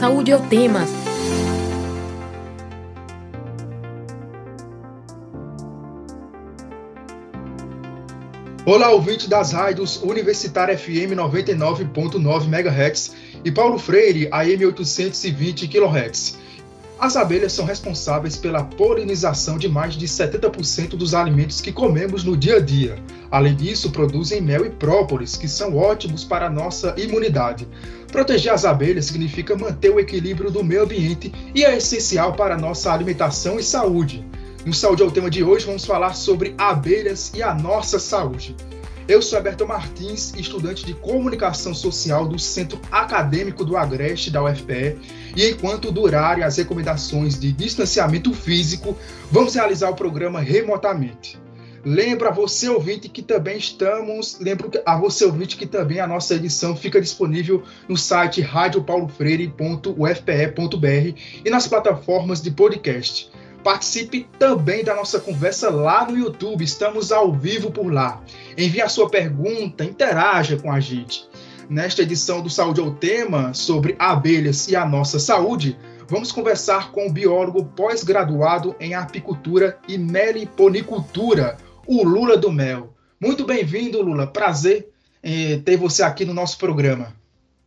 Saúde é o tema. Olá, ouvinte das rádios Universitária FM 99.9 MHz e Paulo Freire AM 820 kHz. As abelhas são responsáveis pela polinização de mais de 70% dos alimentos que comemos no dia a dia. Além disso, produzem mel e própolis, que são ótimos para a nossa imunidade. Proteger as abelhas significa manter o equilíbrio do meio ambiente e é essencial para a nossa alimentação e saúde. No Saúde é o tema de hoje, vamos falar sobre abelhas e a nossa saúde. Eu sou Alberto Martins, estudante de Comunicação Social do Centro Acadêmico do Agreste da UFPE, e enquanto durarem as recomendações de distanciamento físico, vamos realizar o programa remotamente. Lembra você ouvinte que também estamos, lembro a você ouvinte que também a nossa edição fica disponível no site radiopaulofreire.ufpe.br e nas plataformas de podcast. Participe também da nossa conversa lá no YouTube, estamos ao vivo por lá. Envie a sua pergunta, interaja com a gente. Nesta edição do Saúde ao Tema, sobre abelhas e a nossa saúde, vamos conversar com o biólogo pós-graduado em apicultura e meliponicultura, o Lula do Mel. Muito bem-vindo, Lula. Prazer eh, ter você aqui no nosso programa.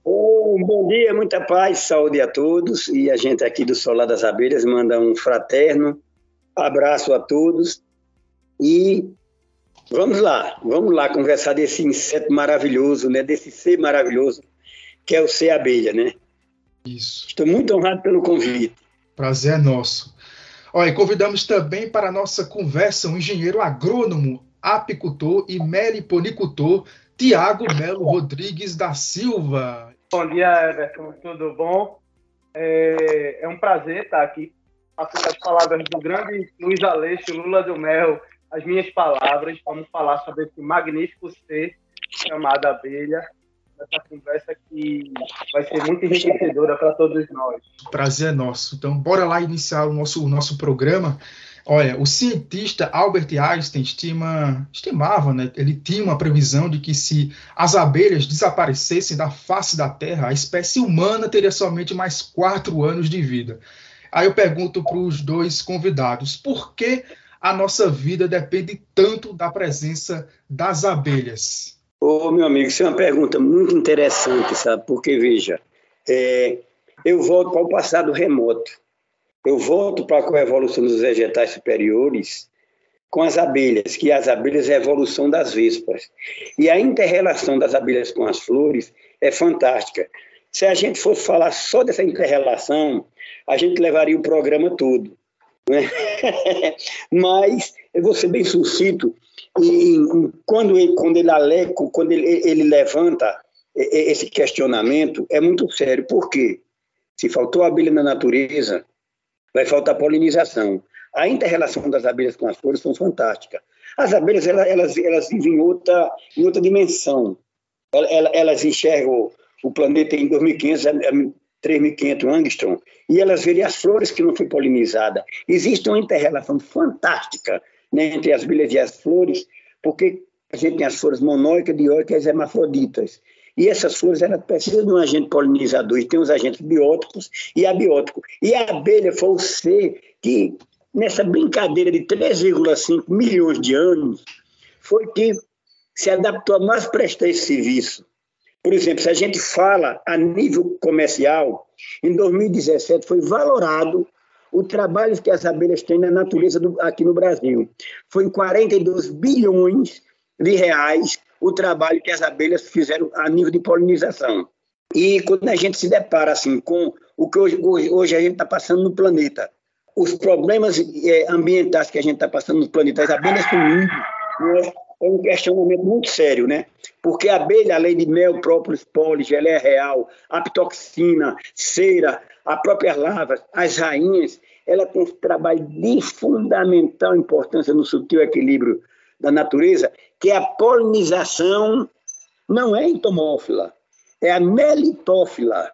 Um bom dia, muita paz, saúde a todos. E a gente aqui do Solar das Abelhas manda um fraterno abraço a todos. E vamos lá, vamos lá conversar desse inseto maravilhoso, né? Desse ser maravilhoso que é o ser abelha, né? Isso. Estou muito honrado pelo convite. Prazer é nosso. Olha, convidamos também para a nossa conversa um engenheiro agrônomo, apicultor e meliponicultor, Tiago Melo Rodrigues da Silva. Bom dia, Everton. Tudo bom? É, é um prazer estar aqui passando as palavras do grande Luiz Aleixo, Lula do Mel, as minhas palavras. Vamos falar sobre esse magnífico ser chamado abelha. Essa conversa que vai ser muito enriquecedora para todos nós. Prazer é nosso. Então, bora lá iniciar o nosso, o nosso programa. Olha, o cientista Albert Einstein estima, estimava, né, ele tinha uma previsão de que se as abelhas desaparecessem da face da Terra, a espécie humana teria somente mais quatro anos de vida. Aí eu pergunto para os dois convidados, por que a nossa vida depende tanto da presença das abelhas? Ô, meu amigo, isso é uma pergunta muito interessante, sabe? Porque, veja, é, eu volto para o passado remoto eu volto para a evolução dos vegetais superiores com as abelhas, que as abelhas é a evolução das vespas. E a interrelação das abelhas com as flores é fantástica. Se a gente fosse falar só dessa interrelação, a gente levaria o programa todo. Né? Mas eu vou ser bem sucinto. E quando ele, quando ele, quando ele, ele levanta esse questionamento, é muito sério. Por quê? Se faltou abelha na natureza, vai faltar polinização. A interrelação das abelhas com as flores são fantástica. As abelhas elas, elas, elas vivem em outra, em outra dimensão. Elas, elas enxergam o planeta em 2500 3.500 angstrom, e elas veem as flores que não foi polinizada. Existe uma interrelação fantástica né, entre as abelhas e as flores, porque a gente tem as flores monóicas, dioicas e hermafroditas. E essas flores precisam de um agente polinizador, e tem os agentes bióticos e abióticos. E a abelha foi o ser que, nessa brincadeira de 3,5 milhões de anos, foi que se adaptou a mais prestar esse serviço. Por exemplo, se a gente fala a nível comercial, em 2017 foi valorado o trabalho que as abelhas têm na natureza do, aqui no Brasil. Foi em 42 bilhões de reais o trabalho que as abelhas fizeram a nível de polinização. E quando a gente se depara assim com o que hoje, hoje a gente está passando no planeta, os problemas é, ambientais que a gente está passando no planeta, as abelhas sumindo, né, é um questionamento muito sério, né? Porque a abelha, além de mel, própolis, pólen, geleia real, apitoxina, cera, a própria larva, as rainhas, ela tem esse trabalho de fundamental importância no sutil equilíbrio da natureza, que a polinização não é entomófila, é a melitófila,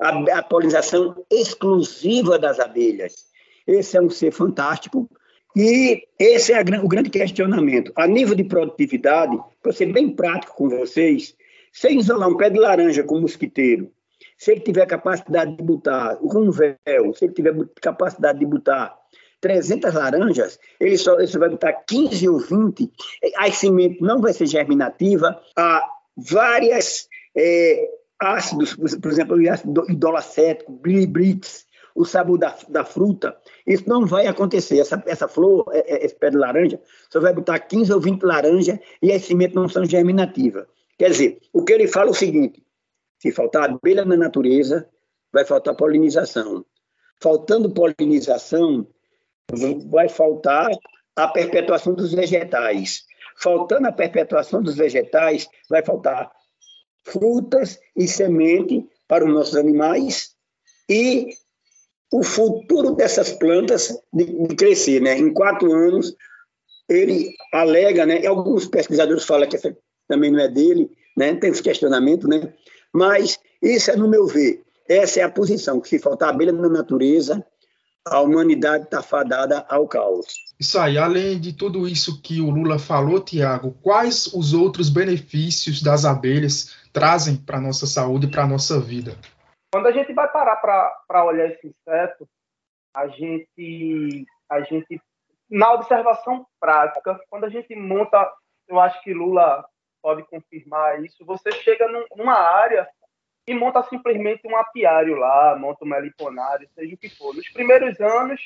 a, a polinização exclusiva das abelhas. Esse é um ser fantástico e esse é a, o grande questionamento. A nível de produtividade, para ser bem prático com vocês, sem isolar um pé de laranja com mosquiteiro, se ele tiver capacidade de botar um véu, se ele tiver capacidade de botar 300 laranjas, ele só, ele só vai botar 15 ou 20, a semente não vai ser germinativa, há várias é, ácidos, por exemplo, o ácido idolacético, bilibrix, o sabor da, da fruta, isso não vai acontecer. Essa, essa flor, é, é, esse pé de laranja, só vai botar 15 ou 20 laranjas e as sementes não são germinativas. Quer dizer, o que ele fala é o seguinte: se faltar abelha na natureza, vai faltar polinização. Faltando polinização, vai faltar a perpetuação dos vegetais. Faltando a perpetuação dos vegetais, vai faltar frutas e semente para os nossos animais e o futuro dessas plantas de, de crescer, né? Em quatro anos, ele alega, né? E alguns pesquisadores falam que essa também não é dele, né? Tem esse questionamento, né? Mas isso é no meu ver. Essa é a posição, que se faltar abelha na natureza, a humanidade está fadada ao caos. Isso aí, além de tudo isso que o Lula falou, Tiago, quais os outros benefícios das abelhas trazem para a nossa saúde e para a nossa vida? Quando a gente vai parar para olhar esse inseto, a gente, a gente, na observação prática, quando a gente monta, eu acho que Lula pode confirmar isso, você chega num, numa área e monta simplesmente um apiário lá, monta um meliponário, seja o que for. Nos primeiros anos,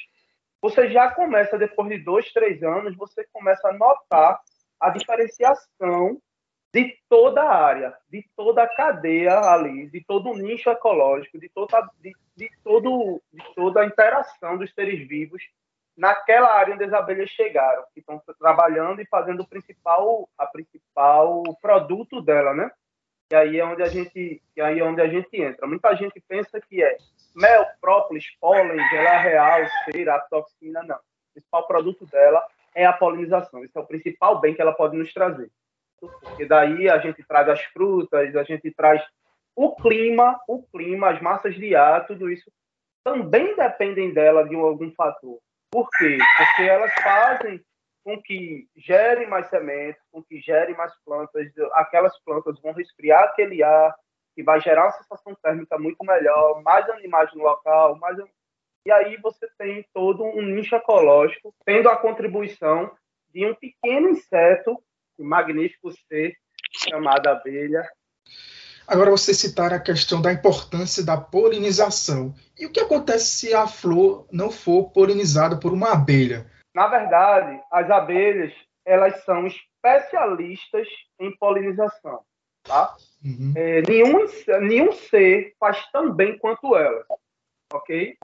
você já começa, depois de dois, três anos, você começa a notar a diferenciação de toda a área, de toda a cadeia ali, de todo o nicho ecológico, de toda, de, de, todo, de toda a interação dos seres vivos naquela área onde as abelhas chegaram, que estão trabalhando e fazendo o principal, a principal produto dela, né? E aí é onde a gente, e aí é onde a gente entra. Muita gente pensa que é mel, própolis, pólen, gela real, cera, toxina, não. O principal produto dela é a polinização. Esse é o principal bem que ela pode nos trazer porque daí a gente traz as frutas, a gente traz o clima, o clima, as massas de ar, tudo isso também dependem dela de algum fator. Por quê? Porque elas fazem com que gere mais sementes, com que gere mais plantas, aquelas plantas vão resfriar aquele ar, que vai gerar uma sensação térmica muito melhor, mais animais no local, mais e aí você tem todo um nicho ecológico tendo a contribuição de um pequeno inseto um magnífico ser chamado abelha. Agora você citar a questão da importância da polinização. E o que acontece se a flor não for polinizada por uma abelha? Na verdade, as abelhas elas são especialistas em polinização. Tá? Uhum. É, nenhum, nenhum ser faz tão bem quanto elas. Ok?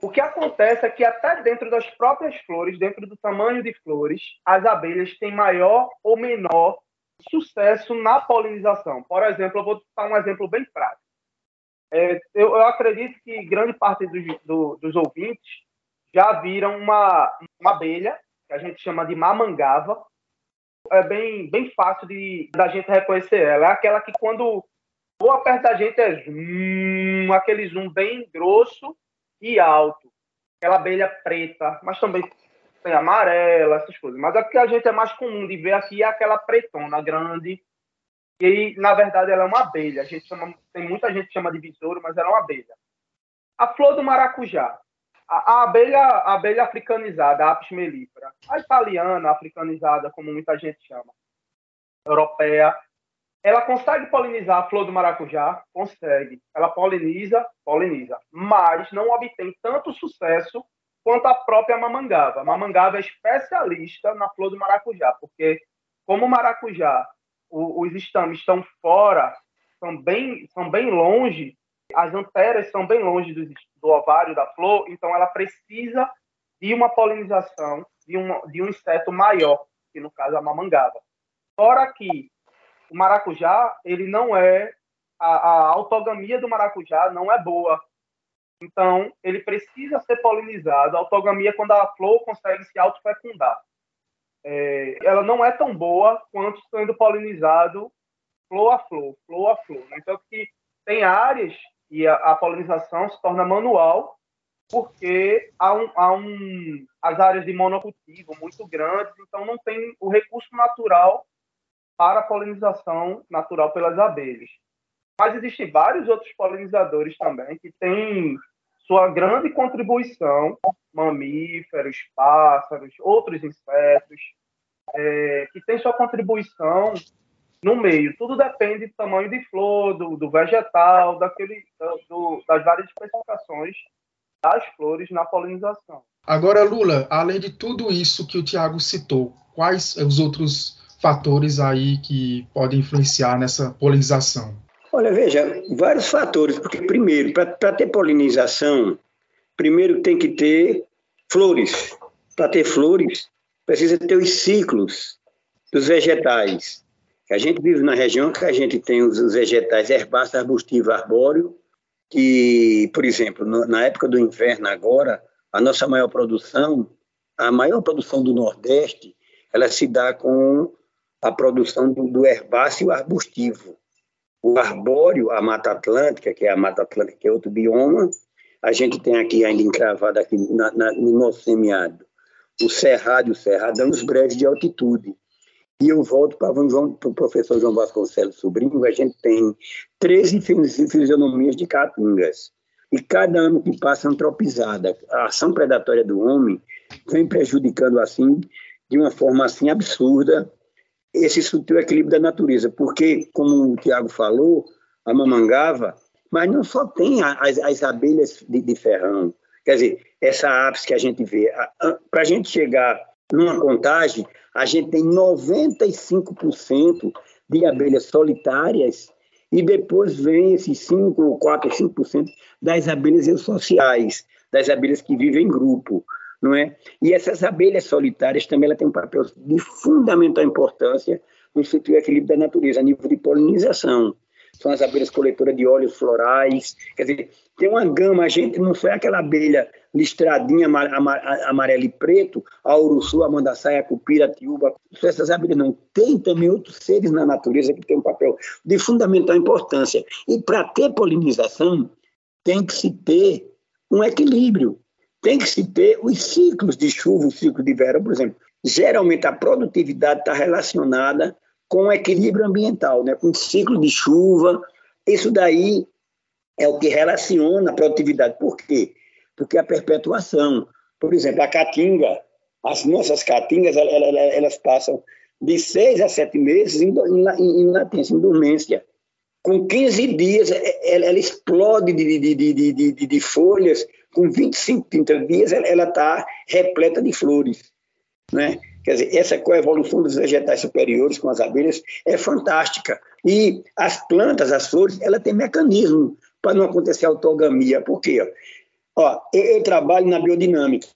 O que acontece é que até dentro das próprias flores, dentro do tamanho de flores, as abelhas têm maior ou menor sucesso na polinização. Por exemplo, eu vou dar um exemplo bem prático. É, eu, eu, acredito que grande parte do, do, dos ouvintes já viram uma, uma abelha, que a gente chama de mamangava. É bem, bem fácil de da gente reconhecer ela. É aquela que quando voa perto da gente é zoom, aquele zoom bem grosso e alto. Aquela abelha preta, mas também tem amarela, essas coisas. Mas a que a gente é mais comum de ver aqui é aquela pretona grande. E na verdade ela é uma abelha. A gente chama, tem muita gente que chama de besouro, mas ela é uma abelha. A flor do maracujá. A, a abelha, a abelha africanizada, a Apis mellifera. A italiana, africanizada, como muita gente chama. Europeia, ela consegue polinizar a flor do maracujá? Consegue. Ela poliniza, poliniza. Mas não obtém tanto sucesso quanto a própria mamangava. A mamangava é especialista na flor do maracujá, porque como o maracujá, o, os estames estão fora, são bem, são bem longe, as anteras são bem longe do, do ovário da flor, então ela precisa de uma polinização de um, de um inseto maior, que no caso é a mamangava. Fora que o maracujá, ele não é a, a autogamia do maracujá não é boa. Então, ele precisa ser polinizado. A autogamia é quando a flor consegue se autofecundar. É, ela não é tão boa quanto sendo polinizado flor a flor, flor a flor. Né? Então, que tem áreas e a, a, polinização se torna manual porque há um, há um, as áreas de monocultivo muito grandes, então não tem o recurso natural para a polinização natural pelas abelhas. Mas existem vários outros polinizadores também que têm sua grande contribuição, mamíferos, pássaros, outros insetos, é, que têm sua contribuição no meio. Tudo depende do tamanho de flor, do, do vegetal, daquele, do, das várias especificações das flores na polinização. Agora, Lula, além de tudo isso que o Tiago citou, quais os outros fatores aí que podem influenciar nessa polinização? Olha, veja, vários fatores, porque primeiro, para ter polinização, primeiro tem que ter flores. Para ter flores, precisa ter os ciclos dos vegetais. A gente vive na região que a gente tem os vegetais herbáceos, arbustivo, arbóreo, que, por exemplo, na época do inverno agora, a nossa maior produção, a maior produção do Nordeste, ela se dá com a produção do, do herbáceo arbustivo. O arbóreo, a Mata Atlântica, que é a Mata Atlântica, que é outro bioma, a gente tem aqui ainda encravado aqui na, na, no nosso semiárido, o cerrado e o cerradão, os breves de altitude. E eu volto para o professor João Vasconcelos Sobrinho, a gente tem 13 fisionomias de caatingas. E cada ano que passa antropizada, a ação predatória do homem vem prejudicando assim, de uma forma assim absurda, esse sutil equilíbrio da natureza. Porque, como o Tiago falou, a mamangava, mas não só tem as, as abelhas de, de ferrão. Quer dizer, essa apis que a gente vê, para a gente chegar numa contagem, a gente tem 95% de abelhas solitárias e depois vem esses 5, 4, 5% das abelhas sociais, das abelhas que vivem em grupo, não é? E essas abelhas solitárias também ela têm um papel de fundamental importância no equilíbrio da natureza, a nível de polinização são as abelhas coletoras de óleos florais. Quer dizer, tem uma gama, a gente não foi aquela abelha listradinha amarelo e preto, a uruçu, a mandaçaia, a cupira, a tiúba, essas abelhas não. Tem também outros seres na natureza que têm um papel de fundamental importância. E para ter polinização, tem que se ter um equilíbrio. Tem que se ter os ciclos de chuva, o ciclo de verão, por exemplo. Geralmente a produtividade está relacionada com o equilíbrio ambiental, né? com o ciclo de chuva. Isso daí é o que relaciona a produtividade. Por quê? Porque a perpetuação. Por exemplo, a caatinga, as nossas caatingas, elas, elas passam de seis a sete meses em, em, em latência, em dormência. Com 15 dias, ela, ela explode de, de, de, de, de, folhas. Com 25, 30 dias, ela está repleta de flores. Né? Quer dizer, essa coevolução dos vegetais superiores com as abelhas é fantástica. E as plantas, as flores, ela tem mecanismo para não acontecer autogamia. Por quê? Ó, eu, eu trabalho na biodinâmica.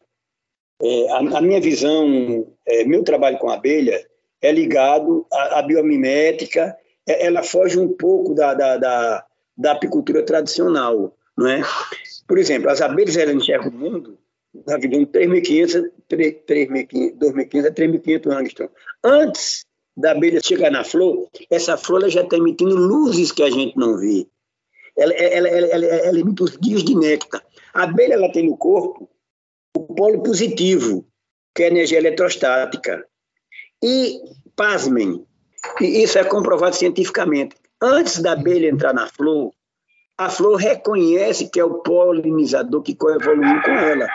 É, a, a, minha visão, é, meu trabalho com abelha é ligado à, à biomimética, é, ela foge um pouco da, da, da, da apicultura tradicional, não é? Por exemplo, as abelhas elas enxergam o mundo na vida de 3.500, 2.500 a 3.500 angstrom. Antes da abelha chegar na flor, essa flor já está emitindo luzes que a gente não vê. Ela, ela, ela, ela, emite os guias de néctar. A abelha ela tem no corpo o polo positivo, que é a energia eletrostática. E, pasmem, e isso é comprovado cientificamente, antes da abelha entrar na flor, a flor reconhece que é o polinizador que coevoluiu com ela.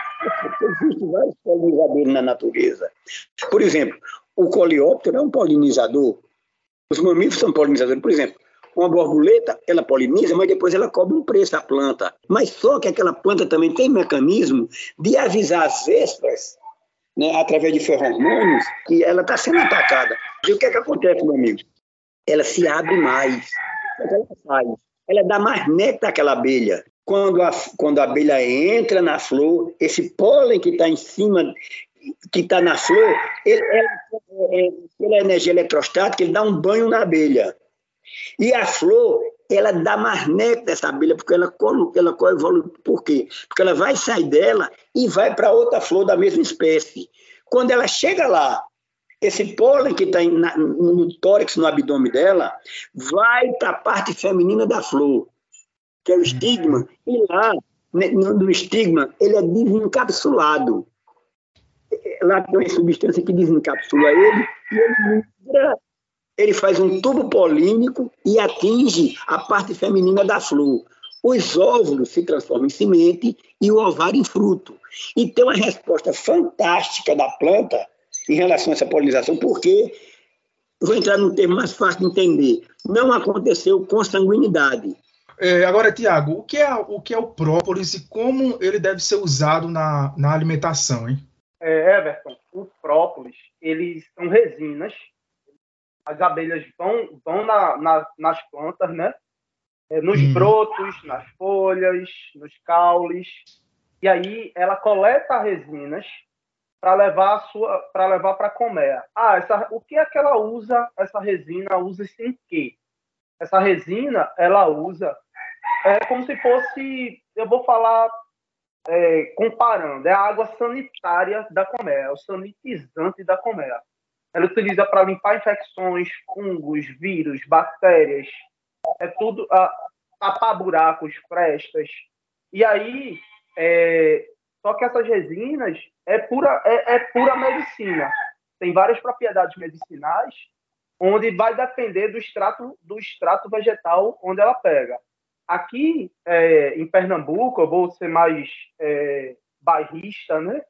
Existem vários polinizadores na natureza. Por exemplo, o coleóptero é um polinizador. Os mamíferos são polinizadores. Por exemplo, uma borboleta, ela poliniza, mas depois ela cobra um preço à planta. Mas só que aquela planta também tem mecanismo de avisar as vespas, né, através de ferromônios, que ela está sendo atacada. E o que é que acontece, meu amigo? Ela se abre mais. Ela faz ela dá mais néctar àquela abelha. Quando a, quando a abelha entra na flor, esse pólen que está em cima, que está na flor, ele, ela, é, pela energia eletrostática, ele dá um banho na abelha. E a flor, ela dá mais néctar dessa abelha, porque ela, ela coevolui. Por quê? Porque ela vai sair dela e vai para outra flor da mesma espécie. Quando ela chega lá, esse pólen que está no tórax, no abdômen dela, vai para a parte feminina da flor, que é o estigma, e lá, né, no estigma, ele é desencapsulado. Lá tem uma substância que desencapsula ele, e ele migra ele faz um tubo polínico e atinge a parte feminina da flor. Os óvulos se transformam em semente e o ovário em fruto. E tem uma resposta fantástica da planta em relação a essa polinização, porque, vou entrar num termo mais fácil de entender, não aconteceu consanguinidade. É, agora, Tiago, o, que é, o que é o própolis e como ele deve ser usado na, na alimentação, hein? É, Everton, os própolis, eles são resinas. As abelhas vão, vão na, na, nas plantas, né? É, nos hum. brotos, nas folhas, nos caules. E aí ela coleta resinas para levar sua para levar para a colmeia. Ah, essa, o que é que ela usa? Essa resina usa-se em quê? Essa resina ela usa é como se fosse, eu vou falar é, comparando, é a água sanitária da colmeia, é o sanitizante da colmeia. Ela utiliza para limpar infecções, fungos, vírus, bactérias, é tudo, a, tapar buracos, frestas. E aí, é, só que essas resinas é pura, é, é pura medicina. Tem várias propriedades medicinais, onde vai depender do extrato, do extrato vegetal onde ela pega. Aqui é, em Pernambuco, eu vou ser mais é, bairrista, né?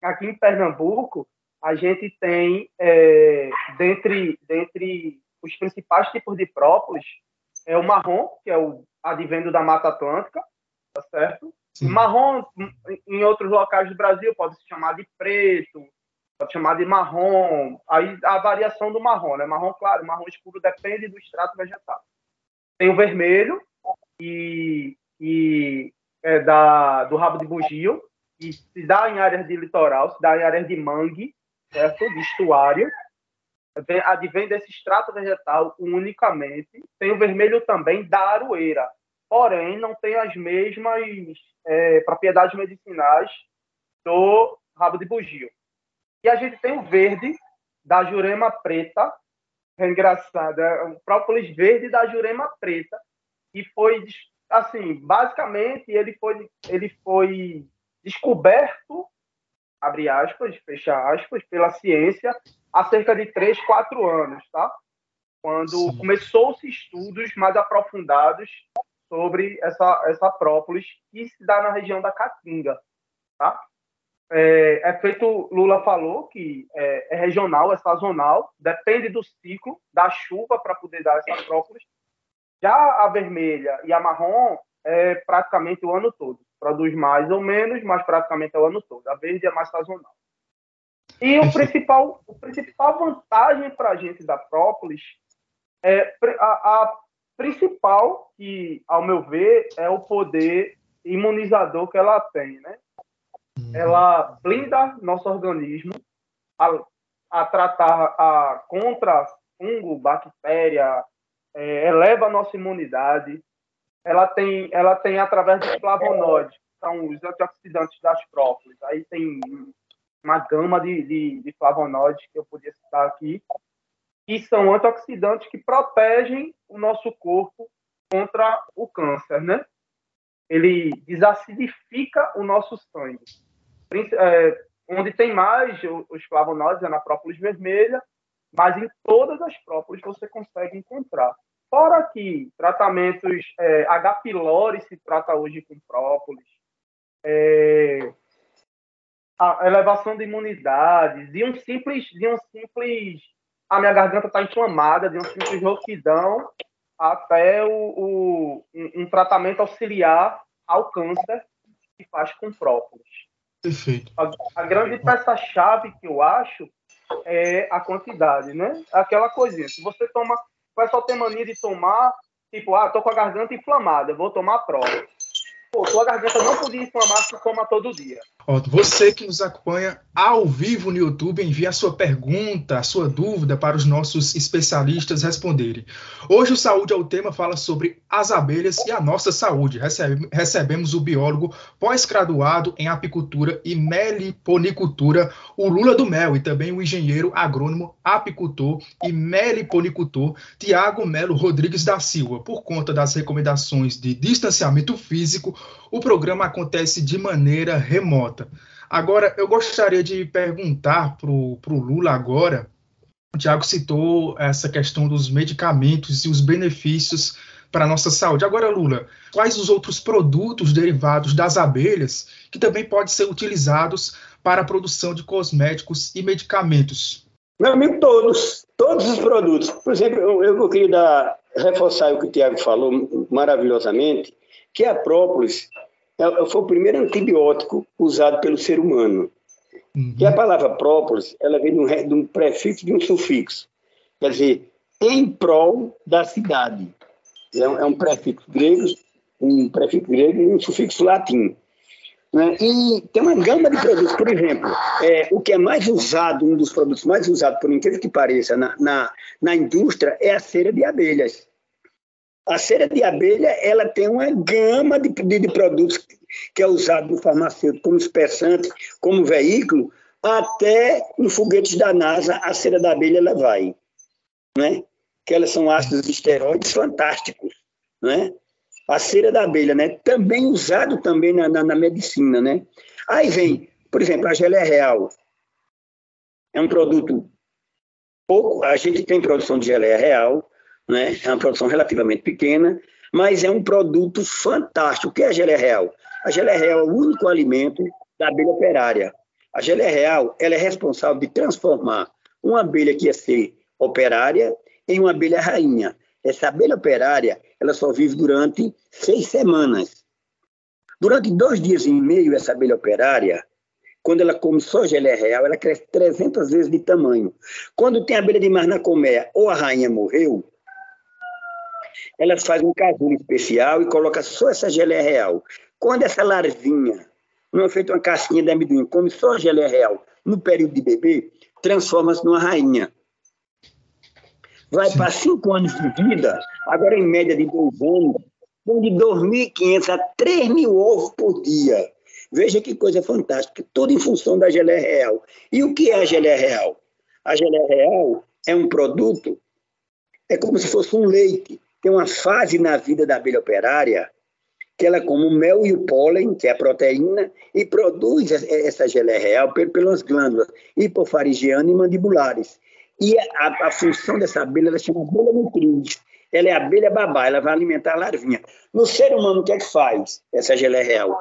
Aqui em Pernambuco, a gente tem, é, dentre, dentre os principais tipos de própolis, é o marrom, que é o advendo da Mata Atlântica, tá certo? Sim. Marrom, em outros locais do Brasil, pode se chamar de preto, pode chamar de marrom. Aí a variação do marrom, né? Marrom claro, marrom escuro depende do extrato vegetal. Tem o vermelho, e, e é da, do rabo de bugio, e se dá em áreas de litoral, se dá em áreas de mangue, certo? de estuário, advém desse extrato vegetal unicamente. Tem o vermelho também da aroeira, porém não tem as mesmas é, propriedades medicinais do rabo de bugio. E a gente tem o verde da jurema preta, é engraçado, é o própolis verde da jurema preta, e foi assim, basicamente ele foi ele foi descoberto abre aspas, fecha aspas, pela ciência há cerca de 3, 4 anos, tá? Quando começou-se estudos mais aprofundados sobre essa, essa própolis que se dá na região da Caatinga, tá? É, é, feito, Lula falou que é, é, regional, é sazonal, depende do ciclo da chuva para poder dar essa própolis, já a vermelha e a marrom é praticamente o ano todo. Produz mais ou menos, mas praticamente é o ano todo. A verde é mais sazonal. E o principal, o principal vantagem para a gente da própolis é a, a, principal, que, ao meu ver, é o poder imunizador que ela tem, né? Uhum. Ela blinda nosso organismo a, a tratar a, contra fungo, bactéria, é, eleva a nossa imunidade. Ela tem, ela tem através dos flavonoides, que são os antioxidantes das própolis. Aí tem uma gama de, de, de flavonoides que eu podia citar aqui, que são antioxidantes que protegem o nosso corpo contra o câncer, né? Ele desacidifica o nosso sangue. É, onde tem mais os flavonoides é na própolis vermelha mas em todas as própolis você consegue encontrar. Fora que tratamentos é, H. pylori se trata hoje com própolis, é, a elevação de imunidade, de um simples, de um simples, a minha garganta está inflamada, de um simples rouquidão até o, o um, um, tratamento auxiliar ao câncer que faz com própolis. Perfeito. A, a grande peça-chave que eu acho é a quantidade, né? Aquela coisinha. Se você toma, o pessoal tem mania de tomar, tipo, ah, tô com a garganta inflamada, vou tomar prova. Pô, tua garganta não podia inflamar se toma todo dia. Você que nos acompanha ao vivo no YouTube, envie a sua pergunta, a sua dúvida para os nossos especialistas responderem. Hoje o Saúde ao Tema fala sobre as abelhas e a nossa saúde. Recebe, recebemos o biólogo pós-graduado em apicultura e meliponicultura, o Lula do Mel, e também o engenheiro agrônomo, apicultor e meliponicultor, Tiago Melo Rodrigues da Silva. Por conta das recomendações de distanciamento físico, o programa acontece de maneira remota. Agora, eu gostaria de perguntar para o Lula agora O Tiago citou essa questão dos medicamentos e os benefícios para a nossa saúde. Agora, Lula, quais os outros produtos derivados das abelhas que também podem ser utilizados para a produção de cosméticos e medicamentos? Meu amigo, todos, todos os produtos. Por exemplo, eu, eu queria dar, reforçar o que o Tiago falou maravilhosamente, que a própolis é, foi o primeiro antibiótico usado pelo ser humano. Uhum. E a palavra própolis, ela vem de um, de um prefixo de um sufixo. Quer dizer, em prol da cidade. É um, é um prefixo grego, um prefixo grego e um sufixo latim. Né? E tem uma gama de produtos, por exemplo, é, o que é mais usado, um dos produtos mais usados, por incrível que pareça, na, na, na indústria é a cera de abelhas. A cera de abelha ela tem uma gama de, de, de produtos que é usado no farmacêutico como espessante, como veículo, até em foguetes da NASA a cera da abelha ela vai, né? Que elas são ácidos esteroides fantásticos, né? A cera da abelha, né? Também usado também na, na, na medicina, né? Aí vem, por exemplo, a geleia real. É um produto pouco, a gente tem produção de geleia real, né? É uma produção relativamente pequena, mas é um produto fantástico. O que é a geleia real? A geleia real é o único alimento da abelha operária. A geleia real ela é responsável de transformar uma abelha que ia ser operária em uma abelha rainha. Essa abelha operária ela só vive durante seis semanas. Durante dois dias e meio, essa abelha operária, quando ela come só geleia real, ela cresce 300 vezes de tamanho. Quando tem abelha demais na colmeia ou a rainha morreu, ela faz um casulo especial e coloca só essa geleia real. Quando essa larvinha, não é feita uma casquinha de amendoim, come só a geleia real no período de bebê, transforma-se numa rainha. Vai para cinco anos de vida, agora em média de dois anos, com de 2.500 a 3.000 ovos por dia. Veja que coisa fantástica, tudo em função da geleia real. E o que é a geleia real? A geleia real é um produto, é como se fosse um leite. Tem uma fase na vida da abelha operária que ela come o mel e o pólen, que é a proteína, e produz essa geleia real pelas glândulas hipofaringiana e mandibulares. E a, a, função dessa abelha, ela chama abelha nutriz. Ela é abelha babá, ela vai alimentar a larvinha. No ser humano, o que é que faz essa geleia real?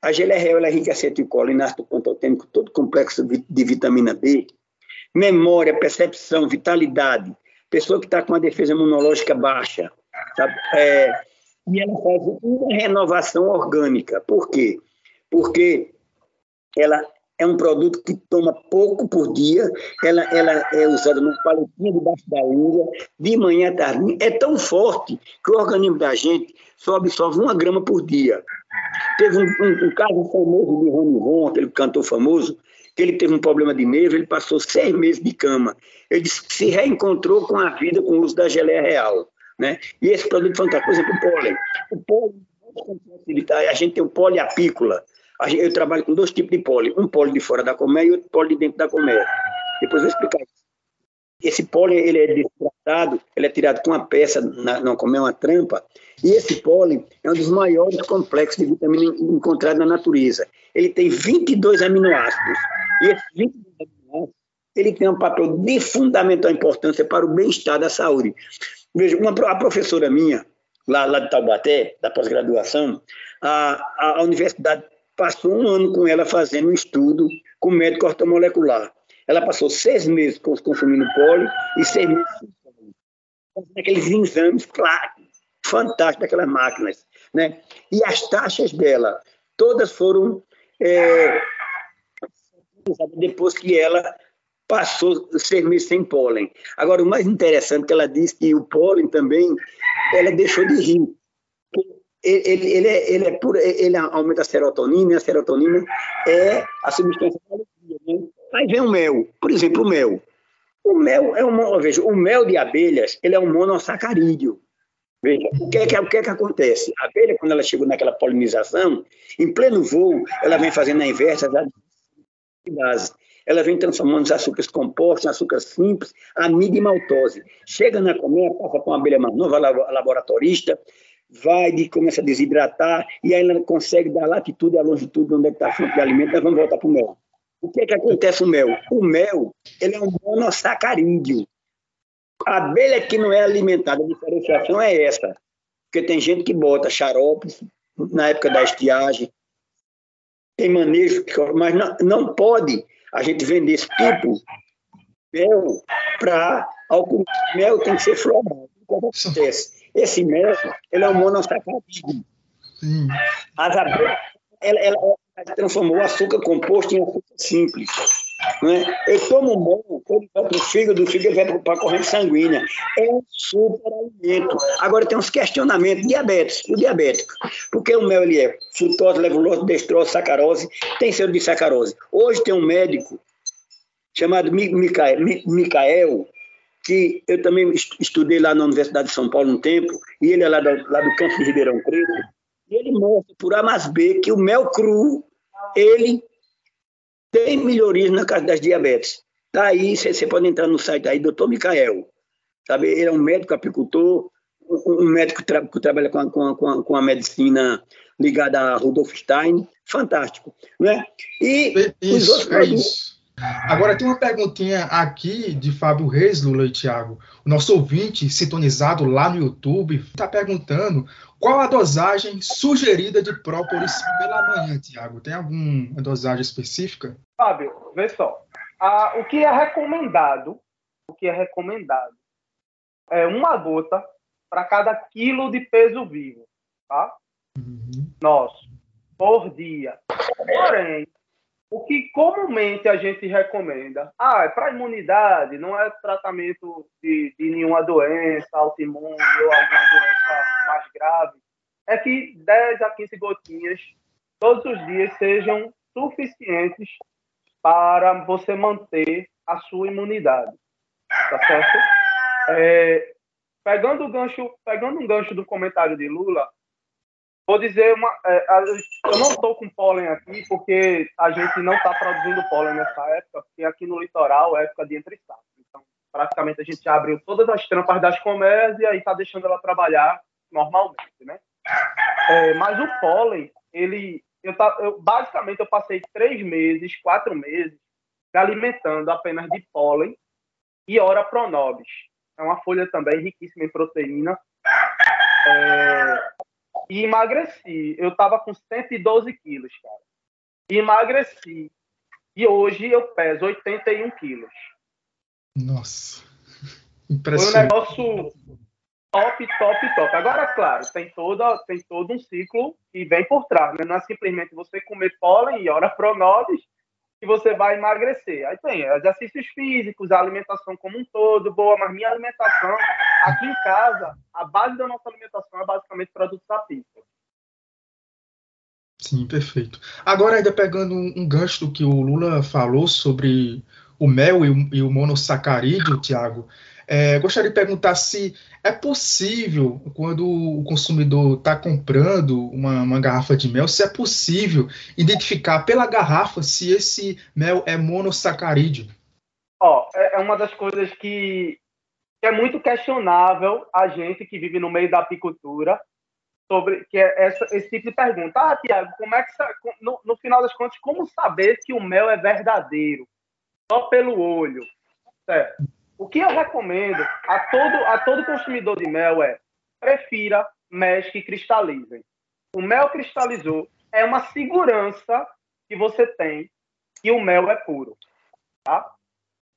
A geleia real é rica em acetilcolina, ácido pantotênico, todo complexo de vitamina B, memória, percepção, vitalidade. Pessoa que está com a defesa imunológica baixa, sabe? É, e ela faz uma renovação orgânica. Por quê? Porque ela é um produto que toma pouco por dia, ela, ela é usada num paletinho debaixo da língua, de manhã à tarde. É tão forte que o organismo da gente só absorve uma grama por dia. Teve um, um, um caso famoso de Rony Ron, aquele cantor famoso, que ele teve um problema de nervo, ele passou seis meses de cama. Ele se reencontrou com a vida com o uso da geleia real. Né? E esse produto fantástico, por exemplo, o pólen. O pólen, a gente tem o poliapícola. Eu trabalho com dois tipos de pólen, um pólen de fora da colmeia e outro pólen de dentro da colmeia. Depois eu vou explicar isso. Esse pólen ele é ele é tirado com uma peça na, na colmeia, uma trampa, e esse pólen é um dos maiores complexos de vitamina encontrados na natureza. Ele tem 22 aminoácidos. E esses 22 aminoácidos ele tem um papel de fundamental importância para o bem-estar da saúde. Veja, uma, a professora minha, lá, lá de Taubaté, da pós-graduação, a, a, universidade passou um ano com ela fazendo um estudo com médico ortomolecular. Ela passou seis meses consumindo poli e seis meses aqueles exames, claro, fantásticos daquelas máquinas. Né? E as taxas dela, todas foram é, depois que ela passou seis meses sem pólen. Agora, o mais interessante é que ela disse que o pólen também, ela deixou de rir. Ele, ele, ele, é, ele, é pura, ele aumenta a serotonina, e a serotonina é a substância da alegria. Né? Aí vem o mel, por exemplo, o mel. O mel é um, veja, o mel de abelhas, ele é um monossacarídeo. Veja, o que, é que, o que é que acontece? A abelha, quando ela chegou naquela polinização, em pleno voo, ela vem fazendo a inversa da base ela vem transformando os açúcares compostos em açúcares simples, amido e maltose. Chega na colmeia, passa com uma abelha mais nova, laboratorista, vai e começa a desidratar, e aí ela consegue dar a latitude e a longitude onde é está a fonte de alimento, nós vamos voltar para o mel. O que é que acontece o mel? O mel, ele é um monossacarídeo. A abelha que não é alimentada, a diferenciação é essa. Porque tem gente que bota xarope na época da estiagem, tem manejo, mas não, não pode a gente vender esse tipo de mel para algum mel tem que ser floral. Acontece? Esse mel, ele é um monossacarídeo. As abelhas, ela, ela, ela transformou o açúcar composto em açúcar simples. Né? Eu tomo mel, ele vai para o fígado, o fígado vai para a corrente sanguínea. É um super alimento. Agora tem uns questionamentos. Diabetes, o diabético. Porque o mel ele é frutose, levulose, destrose, sacarose, tem selo de sacarose. Hoje tem um médico chamado Micael, Micael que eu também estudei lá na Universidade de São Paulo um tempo, e ele é lá do, lá do campo de Ribeirão Preto, ele mostra por A mais B que o mel cru, ele tem melhorias na casa das diabetes. Daí você pode entrar no site aí, doutor Micael, sabe? Ele é um médico apicultor, um médico tra que trabalha com a, com, a, com a medicina ligada a Rudolf Stein, fantástico, né? E isso, os outros é isso. Agora tem uma perguntinha aqui de Fábio Reis, Lula e Thiago. O nosso ouvinte, sintonizado lá no YouTube, está perguntando qual a dosagem sugerida de própolis pela manhã, Thiago. Tem alguma dosagem específica? Fábio, vê só. Ah, o que é recomendado, o que é recomendado é uma gota para cada quilo de peso vivo, tá? Uhum. Nosso, por dia. Porém, o que comumente a gente recomenda? Ah, é para imunidade, não é tratamento de, de nenhuma doença autoimune ou alguma doença mais grave. É que 10 a 15 gotinhas todos os dias sejam suficientes para você manter a sua imunidade. Tá certo? É, pegando, o gancho, pegando um gancho do comentário de Lula, Vou dizer uma. É, eu não estou com pólen aqui porque a gente não está produzindo pólen nessa época, porque aqui no litoral é época de entre safra. Então, praticamente a gente abriu todas as trampas das colmeias e aí está deixando ela trabalhar normalmente, né? É, mas o pólen, ele, eu, eu basicamente eu passei três meses, quatro meses me alimentando apenas de pólen e ora pronobis. É uma folha também riquíssima em proteína. É, e emagreci. Eu tava com 112 quilos, cara. E emagreci. E hoje eu peso 81 quilos. Nossa. Impressionante. Foi um negócio top, top, top. Agora, claro, tem, toda, tem todo um ciclo que vem por trás. Né? Não é simplesmente você comer pólen e hora pronobis que você vai emagrecer. Aí tem exercícios físicos, a alimentação como um todo, boa, mas minha alimentação, aqui em casa, a base da nossa alimentação é basicamente produtos apícolas. Sim, perfeito. Agora, ainda pegando um gancho do que o Lula falou sobre o mel e o, e o monossacarídeo, Tiago, é, gostaria de perguntar se é possível, quando o consumidor está comprando uma, uma, garrafa de mel, se é possível identificar pela garrafa se esse mel é monossacarídeo. Ó, é, é uma das coisas que é muito questionável a gente que vive no meio da apicultura sobre que é essa, esse tipo de pergunta. Ah, Tiago, como é que no, no final das contas, como saber que o mel é verdadeiro? Só pelo olho, certo? O que eu recomendo a todo, a todo consumidor de mel é prefira mel que cristalizem. O mel cristalizou é uma segurança que você tem que o mel é puro. Tá?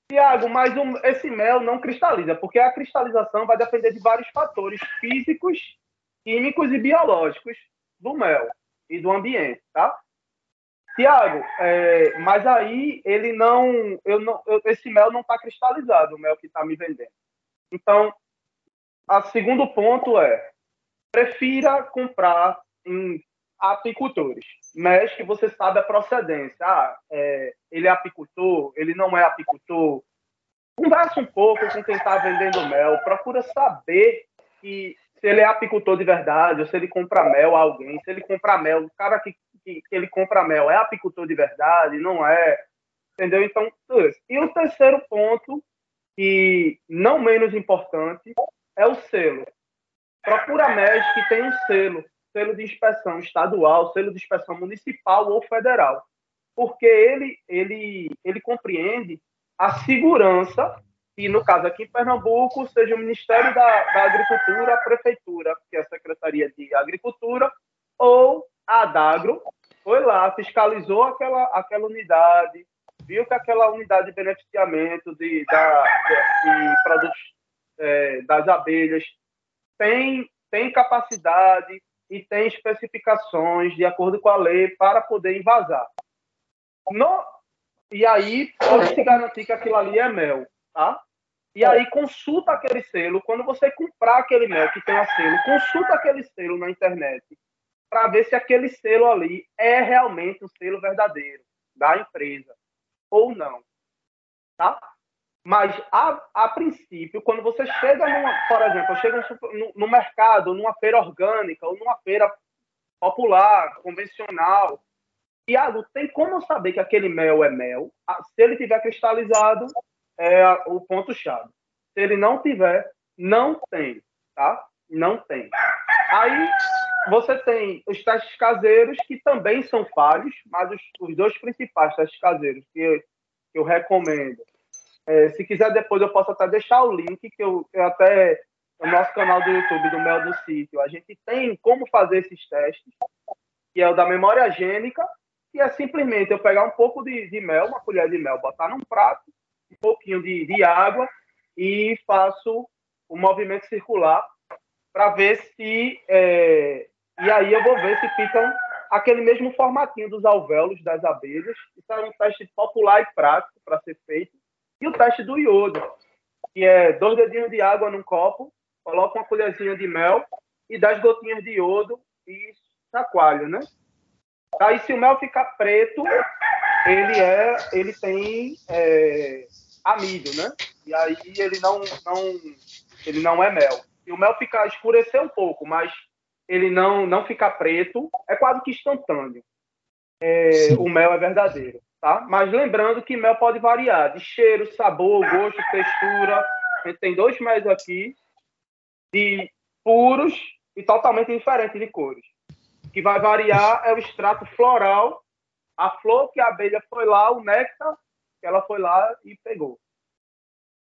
Tiago, mas esse mel não cristaliza, porque a cristalização vai depender de vários fatores físicos, químicos e biológicos do mel e do ambiente, tá? Tiago, é, mas aí ele não, eu não, eu, esse mel não está cristalizado, o mel que está me vendendo. Então, o segundo ponto é, prefira comprar em apicultores, mas que você sabe a procedência. Ah, é, ele é apicultor, ele não é apicultor. Conversa um pouco com quem está vendendo mel, procura saber que se ele é apicultor de verdade, ou se ele compra mel a alguém, se ele compra mel, o cara que que, que ele compra mel é apicultor de verdade, não é, entendeu? Então, e o terceiro ponto, e não menos importante, é o selo. Procura MES que tem um selo, selo de inspeção estadual, selo de inspeção municipal ou federal. porque ele, ele, ele compreende a segurança, e no caso aqui em Pernambuco, seja o Ministério da, da Agricultura, a Prefeitura, que é a Secretaria de Agricultura, ou a Adagro, foi lá, fiscalizou aquela, aquela unidade, viu que aquela unidade de beneficiamento de, da, de, de produtos é, das abelhas tem, tem capacidade e tem especificações de acordo com a lei para poder invasar. No, e aí pode se garantir que aquilo ali é mel, tá? E aí consulta aquele selo, quando você comprar aquele mel que tem a selo, consulta aquele selo na internet para ver se aquele selo ali é realmente o selo verdadeiro da empresa ou não, tá? Mas a, a princípio, quando você chega numa, por exemplo, chega no, no mercado, numa feira orgânica ou numa feira popular, convencional, Tiago, tem como saber que aquele mel é mel? Ah, se ele tiver cristalizado, é o ponto-chave. Se ele não tiver, não tem, tá? Não tem. Aí você tem os testes caseiros, que também são falhos, mas os, os dois principais testes caseiros que eu, que eu recomendo. É, se quiser, depois eu posso até deixar o link, que eu, eu até no nosso canal do YouTube, do Mel do Sítio, a gente tem como fazer esses testes, que é o da memória gênica que é simplesmente eu pegar um pouco de, de mel, uma colher de mel, botar num prato, um pouquinho de, de água e faço o movimento circular para ver se. É, e aí eu vou ver se ficam aquele mesmo formatinho dos alvéolos das abelhas. Isso é um teste popular e prático para ser feito. E o teste do iodo, que é dois dedinhos de água num copo, coloca uma colherzinha de mel e dez gotinhas de iodo e chacoalho, né? Aí, se o mel ficar preto, ele é, ele tem é, amido, né? E aí ele não, não, ele não é mel. E o mel ficar escurecer um pouco, mas ele não, não ficar preto, é quase que instantâneo. É, o mel é verdadeiro, tá? Mas lembrando que mel pode variar de cheiro, sabor, gosto, textura. A gente tem dois mel aqui de puros e totalmente diferentes de cores que vai variar é o extrato floral, a flor que a abelha foi lá, o néctar que ela foi lá e pegou.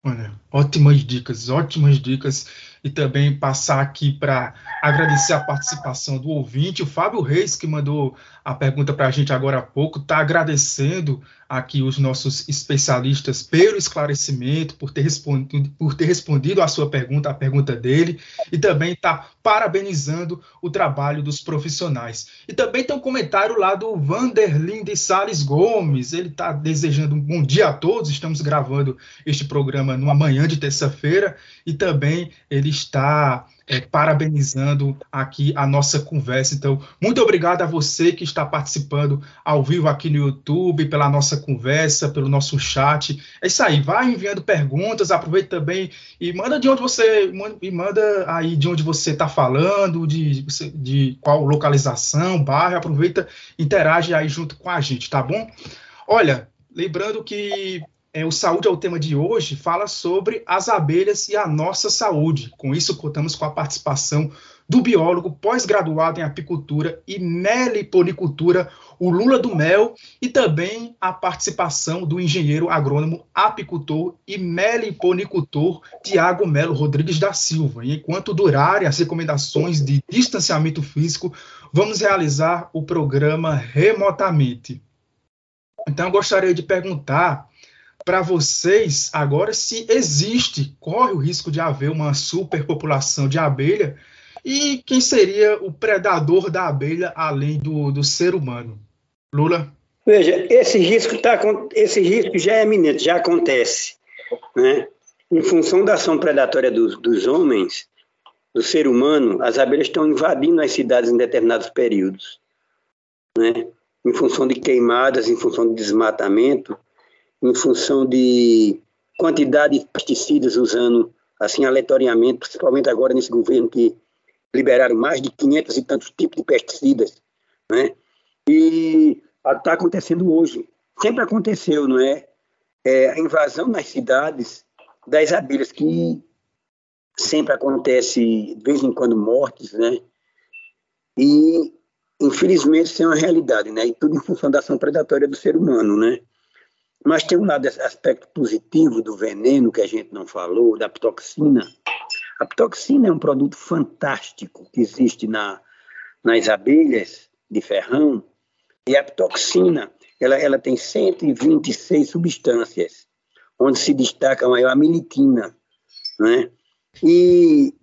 Olha, ótimas dicas, ótimas dicas. E também passar aqui para agradecer a participação do ouvinte, o Fábio Reis, que mandou a pergunta para a gente agora há pouco, está agradecendo aqui os nossos especialistas pelo esclarecimento, por ter, respondido, por ter respondido a sua pergunta, a pergunta dele, e também está parabenizando o trabalho dos profissionais. E também tem um comentário lá do Vanderlin de Sales Gomes, ele está desejando um bom dia a todos, estamos gravando este programa numa manhã de terça-feira, e também ele está é, parabenizando aqui a nossa conversa. Então, muito obrigado a você que está participando ao vivo aqui no YouTube, pela nossa conversa, pelo nosso chat. É isso aí, vai enviando perguntas, aproveita também e manda de onde você e manda aí de onde você está falando, de, de qual localização, bairro, aproveita, interage aí junto com a gente, tá bom? Olha, lembrando que é, o Saúde é o tema de hoje, fala sobre as abelhas e a nossa saúde. Com isso, contamos com a participação do biólogo pós-graduado em apicultura e meliponicultura, o Lula do Mel, e também a participação do engenheiro agrônomo apicultor e meliponicultor Tiago Melo Rodrigues da Silva. E enquanto durarem as recomendações de distanciamento físico, vamos realizar o programa remotamente. Então, gostaria de perguntar para vocês agora se existe, corre o risco de haver uma superpopulação de abelha e quem seria o predador da abelha além do, do ser humano. Lula? Veja, esse risco, tá, esse risco já é iminente, já acontece. Né? Em função da ação predatória dos, dos homens, do ser humano, as abelhas estão invadindo as cidades em determinados períodos. Né? Em função de queimadas, em função de desmatamento, em função de quantidade de pesticidas usando assim aleatoriamente, principalmente agora nesse governo que liberaram mais de 500 e tantos tipos de pesticidas, né? E está acontecendo hoje, sempre aconteceu, não é? é? A invasão nas cidades das abelhas que sempre acontece de vez em quando mortes, né? E infelizmente, isso é uma realidade, né? E tudo em função da ação predatória do ser humano, né? Mas tem um lado, aspecto positivo do veneno que a gente não falou, da ptoxina. A ptoxina é um produto fantástico que existe na, nas abelhas de ferrão, e a ptoxina, ela, ela tem 126 substâncias, onde se destaca a maior a militina, né? E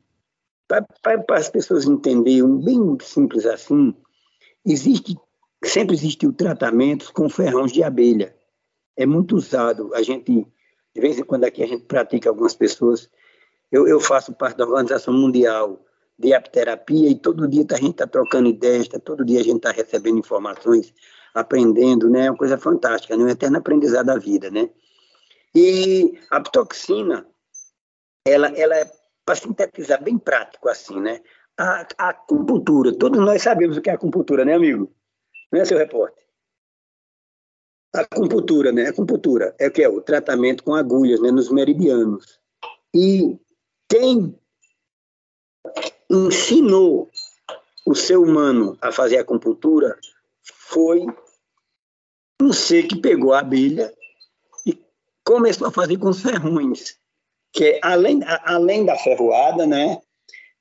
para as pessoas entenderem, bem simples assim, existe, sempre existiu tratamentos com ferrões de abelha. É muito usado. A gente, de vez em quando aqui a gente pratica algumas pessoas. Eu, eu faço parte da Organização Mundial de Apterapia e todo dia a gente está trocando ideias, tá, todo dia a gente está recebendo informações, aprendendo, né? É uma coisa fantástica, né? um eterno aprendizado da vida, né? E a ptoxina, ela, ela é para sintetizar bem prático assim, né? A, a acupuntura, todos nós sabemos o que é acupuntura, né, amigo? Não é, seu repórter? A acupuntura, né? A acupuntura é o que é o tratamento com agulhas, né, nos meridianos. E quem ensinou o ser humano a fazer acupuntura foi um ser que pegou a abelha e começou a fazer com ferrões que além, além da ferroada, né,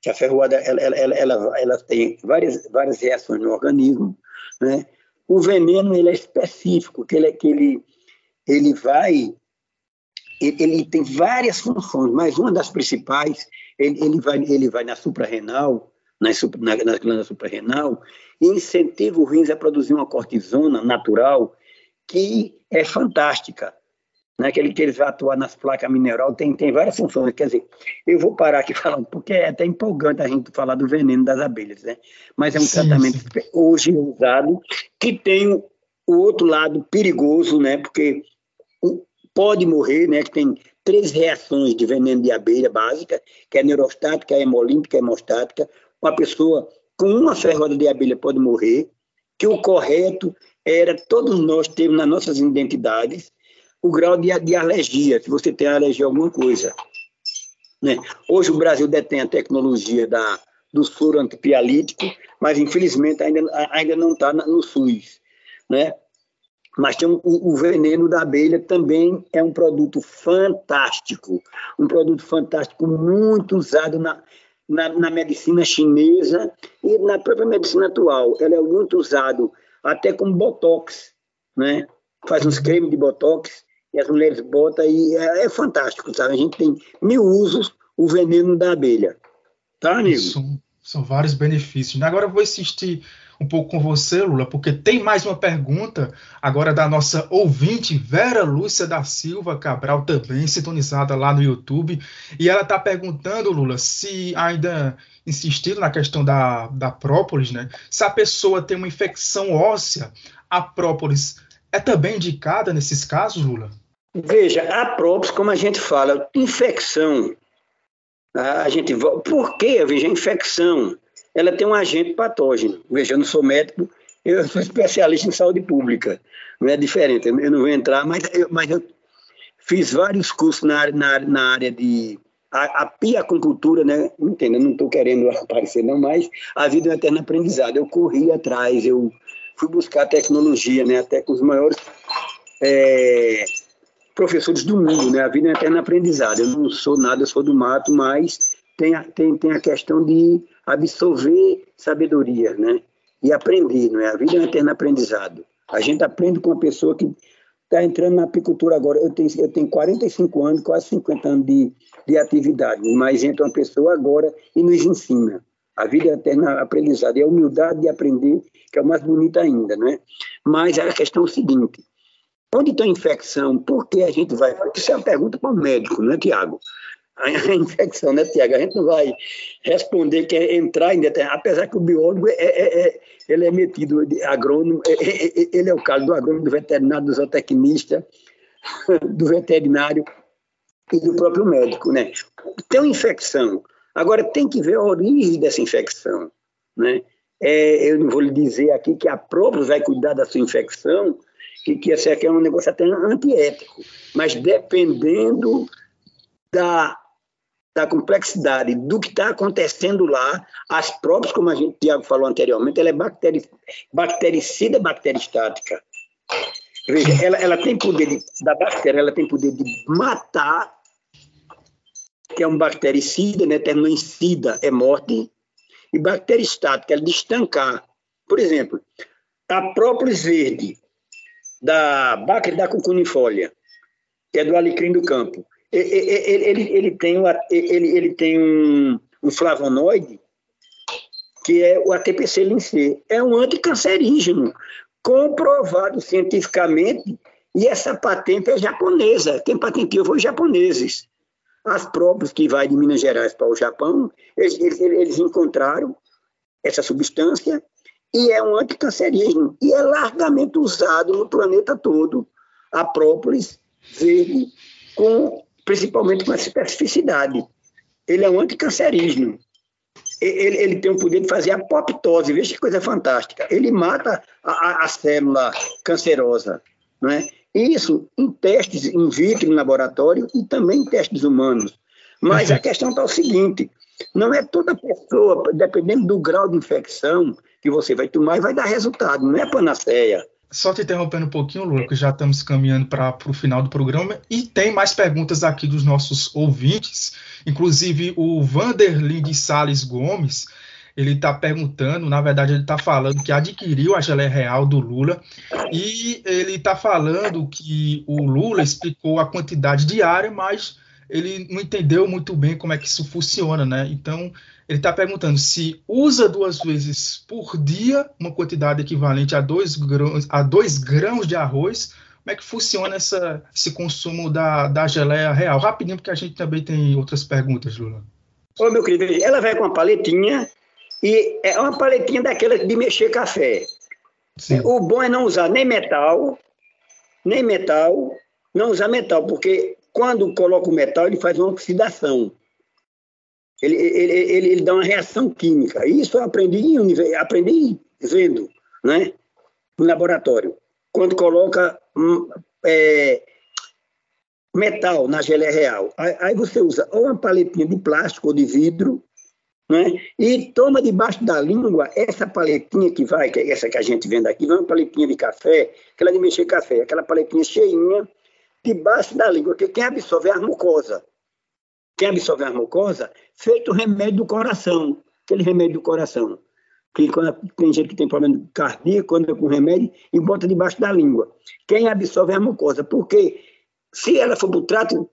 que a ferroada ela, ela, ela, ela, tem várias, várias reações no organismo, né, o veneno ele é específico, que ele, que ele, ele vai, ele, ele tem várias funções, mas uma das principais, ele, ele, vai, ele vai na suprarrenal, na, na, na glândula suprarrenal, e incentiva o rins a produzir uma cortisona natural que é fantástica né, que, ele, que eles vão atuar nas placas mineral, tem, tem várias funções. Quer dizer, eu vou parar aqui falando, porque é até empolgante a gente falar do veneno das abelhas, né? Mas é um sim, tratamento sim. hoje usado que tem o outro lado perigoso, né? Porque pode morrer, né? Que tem três reações de veneno de abelha básica, que é neurostática, hemolímpica e hemostática. Uma pessoa com uma ferroada de abelha pode morrer, que o correto era todos nós termos nas nossas identidades o grau de, de alergia, se você tem alergia a alguma coisa. Né? Hoje o Brasil detém a tecnologia da, do soro antipialítico, mas infelizmente ainda, ainda não está no SUS. Né? Mas tem um, o veneno da abelha também é um produto fantástico, um produto fantástico muito usado na, na, na, medicina chinesa e na própria medicina atual. Ela é muito usado até como botox, né? Faz uns cremes de botox e as mulheres botam e é, é, fantástico, sabe? A gente tem mil usos o veneno da abelha. Tá, amigo? São, vários benefícios. Agora eu vou insistir um pouco com você, Lula, porque tem mais uma pergunta agora da nossa ouvinte, Vera Lúcia da Silva Cabral, também sintonizada lá no YouTube. E ela está perguntando, Lula, se ainda insistindo na questão da, da própolis, né? Se a pessoa tem uma infecção óssea, a própolis é também indicada nesses casos, Lula? Veja, a própria, como a gente fala, infecção. A gente, por que, veja, a infecção? Ela tem um agente patógeno. Veja, eu não sou médico, eu sou especialista em saúde pública. Não é diferente, eu não vou entrar, mas eu, mas eu fiz vários cursos na, na, na área de a, a piacultura, né? Entenda, não estou querendo aparecer, não, mas a vida é um eterno aprendizado. Eu corri atrás, eu fui buscar tecnologia, né? Até com os maiores é, professores do mundo, né? A vida é eterna aprendizado. Eu não sou nada, eu sou do mato, mas tem a, tem, tem a questão de absorver sabedoria, né? E aprender, não é? A vida é um eterno aprendizado. A gente aprende com uma pessoa que está entrando na apicultura agora. Eu tenho, eu tenho 45 anos, quase 50 anos de, de atividade, mas entra uma pessoa agora e nos ensina. A vida é eterna aprendizado. E a humildade de aprender, que é o mais bonito ainda, né? Mas a questão é o seguinte: onde tem infecção, por que a gente vai. Isso é uma pergunta para o médico, não é, Tiago? A infecção, né, Tiago? A gente não vai responder que é entrar em determinado. Apesar que o biólogo é, é, é ele é metido de agrônomo, é, é, é, ele é o caso do agrônomo, do veterinário, do zootecnista, do veterinário e do próprio médico, né? Tem uma infecção. Agora, tem que ver a origem dessa infecção, né? É, eu não vou lhe dizer aqui que a própria vai cuidar da sua infecção, que, que esse aqui é um negócio até antiético, mas dependendo da da complexidade do que está acontecendo lá, as próprias, como a gente, Tiago falou anteriormente, ela é bacteri, bactericida bacteristática. Veja, ela, ela tem poder de, da bactéria, ela tem poder de matar, que é um bactericida, né? Termoicida é morte, e bacteristática, ela de estancar. Por exemplo, a própolis verde da da cucunifolia, que é do alecrim do campo, ele, ele, ele tem, ele, ele tem um, um flavonoide que é o ATPC-LINC. É um anticancerígeno, comprovado cientificamente, e essa patente é japonesa. Quem patenteou foi os japoneses. As próprias que vai de Minas Gerais para o Japão, eles, eles, eles encontraram essa substância e é um anticancerígeno e é largamente usado no planeta todo a própolis verde com principalmente com essa especificidade. Ele é um anticancerígeno. Ele, ele tem o poder de fazer apoptose, veja que coisa fantástica. Ele mata a, a célula cancerosa. Não é? Isso em testes in vitro, no laboratório, e também em testes humanos. Mas a questão está o seguinte: não é toda pessoa, dependendo do grau de infecção que você vai tomar, vai dar resultado, não é panaceia. Só te interrompendo um pouquinho, que já estamos caminhando para o final do programa e tem mais perguntas aqui dos nossos ouvintes, inclusive o Vanderlin de Sales Gomes, ele está perguntando, na verdade ele está falando que adquiriu a geleia real do Lula e ele está falando que o Lula explicou a quantidade diária, mas ele não entendeu muito bem como é que isso funciona, né? Então, ele está perguntando se usa duas vezes por dia uma quantidade equivalente a dois grãos, a dois grãos de arroz. Como é que funciona essa, esse consumo da, da geleia real? Rapidinho, porque a gente também tem outras perguntas, Lula. Ô, meu querido, ela vai com uma paletinha e é uma paletinha daquela de mexer café. Sim. O bom é não usar nem metal, nem metal, não usar metal, porque quando coloca o metal, ele faz uma oxidação. Ele, ele, ele, ele dá uma reação química. Isso eu aprendi, aprendi vendo, né? No laboratório. Quando coloca hum, é, metal na geleia real, aí, você usa ou uma paletinha de plástico ou de vidro, né? E toma debaixo da língua essa paletinha que vai, que é essa que a gente vende aqui, uma paletinha de café, aquela de mexer café, aquela paletinha cheinha, debaixo da língua, que quem absorve é a mucosa. Quem absorve a mucosa, feito o remédio do coração, aquele remédio do coração. Que quando tem gente que tem problema cardíaco, é com remédio, e bota debaixo da língua. Quem absorve é a mucosa, porque se ela for para o trato,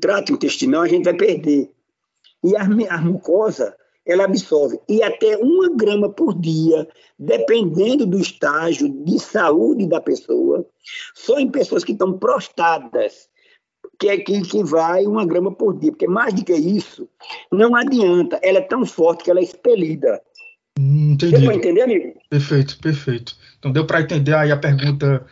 trato intestinal, a gente vai perder. E a, a mucosa, ela absorve. E até uma grama por dia, dependendo do estágio de saúde da pessoa, só em pessoas que estão prostradas, que é que, que vai uma grama por dia. Porque mais do que isso, não adianta. Ela é tão forte que ela é expelida. Hum, entendi. Deu para entender, amigo? Perfeito, perfeito. Então deu para entender aí a pergunta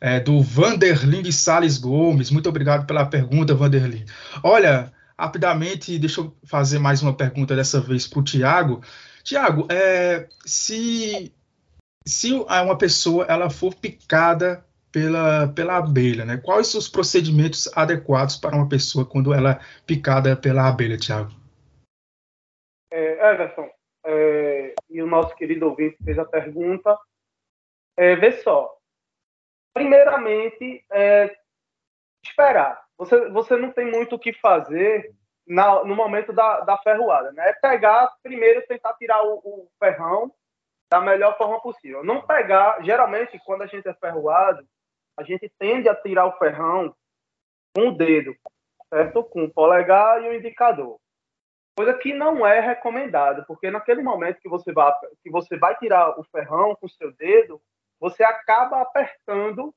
é, do Vanderlin de Sales Gomes. Muito obrigado pela pergunta, Vanderlin. Olha, Rapidamente, deixa eu fazer mais uma pergunta dessa vez para o Tiago. Tiago, é, se, se uma pessoa ela for picada pela, pela abelha, né? Quais são os procedimentos adequados para uma pessoa quando ela é picada pela abelha, Tiago? É, é, e o nosso querido ouvinte fez a pergunta. É, vê só. Primeiramente, é, esperar você, você não tem muito o que fazer na, no momento da, da ferroada, né? É pegar, primeiro, tentar tirar o, o, ferrão da melhor forma possível. Não pegar, geralmente, quando a gente é ferroado, a gente tende a tirar o ferrão com o dedo, certo? Com o polegar e o indicador. Coisa que não é recomendada, porque naquele momento que você vai, que você vai tirar o ferrão com o seu dedo, você acaba apertando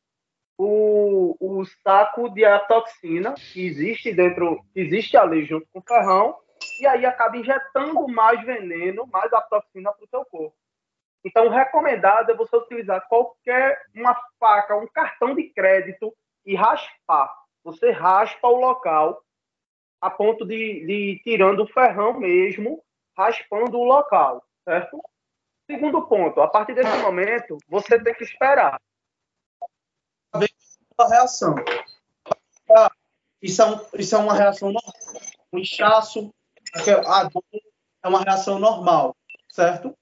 o, o saco de atoxina que existe dentro, existe ali junto com o ferrão, e aí acaba injetando mais veneno, mais atoxina para o seu corpo. Então, o recomendado é você utilizar qualquer uma faca, um cartão de crédito e raspar. Você raspa o local a ponto de, de tirando o ferrão mesmo, raspando o local, certo? Segundo ponto, a partir desse momento, você tem que esperar a reação. Isso é, isso é uma reação normal. um inchaço, a dor é uma reação normal, certo?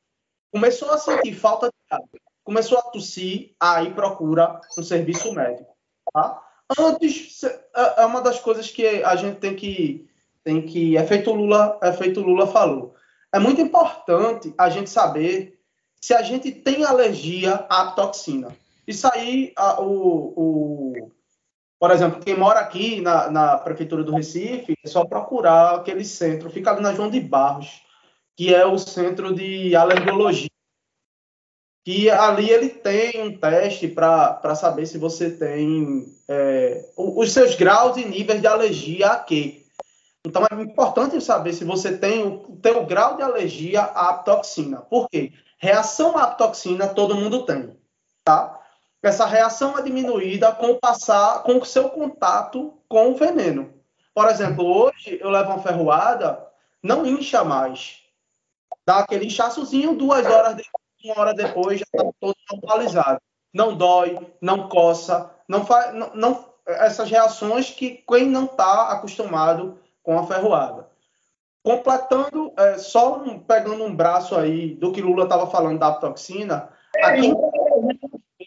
Começou a sentir falta de ar, começou a tossir, aí procura um serviço médico, tá? Antes, é, é uma das coisas que a gente tem que, tem que, é feito Lula, é feito Lula falou. É muito importante a gente saber se a gente tem alergia à toxina. Isso aí, a, o, o, por exemplo, quem mora aqui na, na prefeitura do Recife, é só procurar aquele centro, fica ali na João de Barros, que é o centro de alergologia. Que ali ele tem um teste para saber se você tem é, os seus graus e níveis de alergia a quê. Então é importante saber se você tem o, tem o grau de alergia à toxina. Por quê? Reação à toxina todo mundo tem, tá? Essa reação é diminuída com o passar, com o seu contato com o veneno. Por exemplo, hoje eu levo uma ferroada, não incha mais. Dá aquele inchaçozinho, duas horas depois, uma hora depois já está todo normalizado. Não dói, não coça, não faz, não, não essas reações que quem não está acostumado com a ferroada. Completando, é, só um, pegando um braço aí do que Lula estava falando da toxina, aqui